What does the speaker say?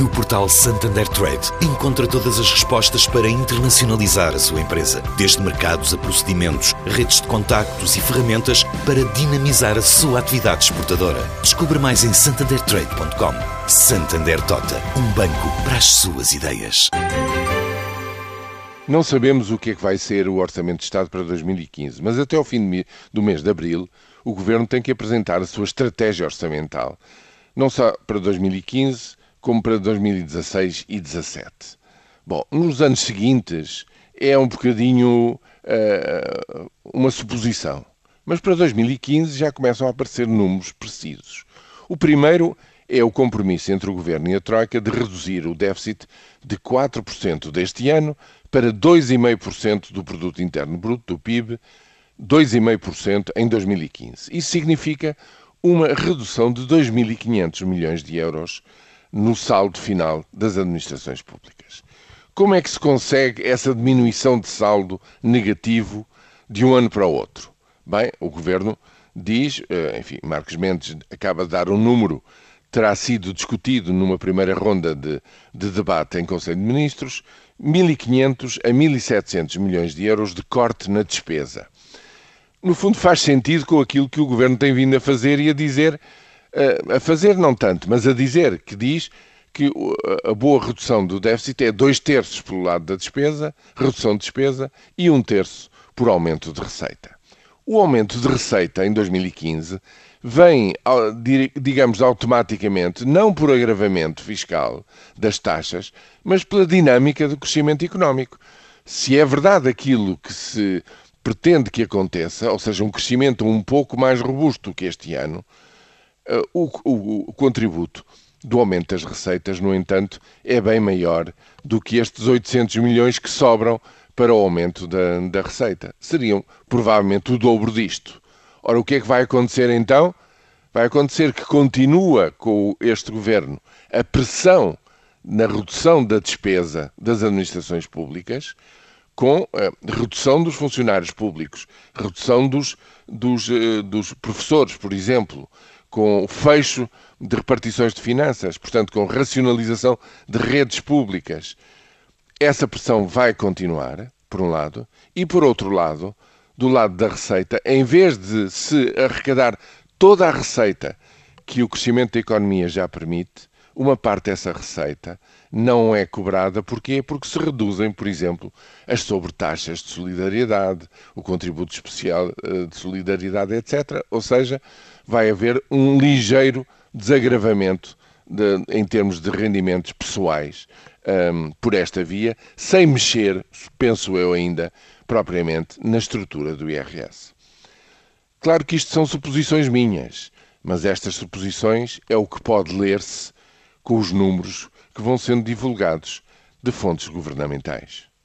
No portal Santander Trade, encontra todas as respostas para internacionalizar a sua empresa, desde mercados a procedimentos, redes de contactos e ferramentas para dinamizar a sua atividade exportadora. Descubra mais em santandertrade.com. Santander Tota, um banco para as suas ideias. Não sabemos o que é que vai ser o Orçamento de Estado para 2015, mas até ao fim do mês de abril, o Governo tem que apresentar a sua estratégia orçamental, não só para 2015, como para 2016 e 2017. Bom, nos anos seguintes é um bocadinho uh, uma suposição, mas para 2015 já começam a aparecer números precisos. O primeiro é o compromisso entre o Governo e a Troika de reduzir o déficit de 4% deste ano para 2,5% do Produto Interno Bruto, do PIB, 2,5% em 2015. Isso significa uma redução de 2.500 milhões de euros no saldo final das administrações públicas. Como é que se consegue essa diminuição de saldo negativo de um ano para o outro? Bem, o Governo diz, eh, enfim, Marcos Mendes acaba de dar um número, terá sido discutido numa primeira ronda de, de debate em Conselho de Ministros, 1.500 a 1.700 milhões de euros de corte na despesa. No fundo, faz sentido com aquilo que o Governo tem vindo a fazer e a dizer a fazer não tanto, mas a dizer que diz que a boa redução do déficit é dois terços pelo lado da despesa, redução de despesa, e um terço por aumento de receita. O aumento de receita em 2015 vem, digamos, automaticamente, não por agravamento fiscal das taxas, mas pela dinâmica do crescimento económico. Se é verdade aquilo que se pretende que aconteça, ou seja, um crescimento um pouco mais robusto que este ano, o, o, o contributo do aumento das receitas, no entanto, é bem maior do que estes 800 milhões que sobram para o aumento da, da, receita. Seriam provavelmente o dobro disto. Ora, o que é que vai acontecer então? Vai acontecer que continua com este governo a pressão na redução da despesa das administrações públicas, com a redução dos funcionários públicos, redução dos, dos, uh, dos professores, por exemplo, com o fecho de repartições de finanças, portanto, com racionalização de redes públicas. Essa pressão vai continuar, por um lado, e por outro lado, do lado da receita, em vez de se arrecadar toda a receita que o crescimento da economia já permite, uma parte dessa receita não é cobrada. Porquê? Porque se reduzem, por exemplo, as sobretaxas de solidariedade, o contributo especial eh, de solidariedade, etc. Ou seja, vai haver um ligeiro desagravamento de, em termos de rendimentos pessoais um, por esta via, sem mexer, penso eu ainda, propriamente na estrutura do IRS. Claro que isto são suposições minhas, mas estas suposições é o que pode ler-se com os números que vão sendo divulgados de fontes governamentais.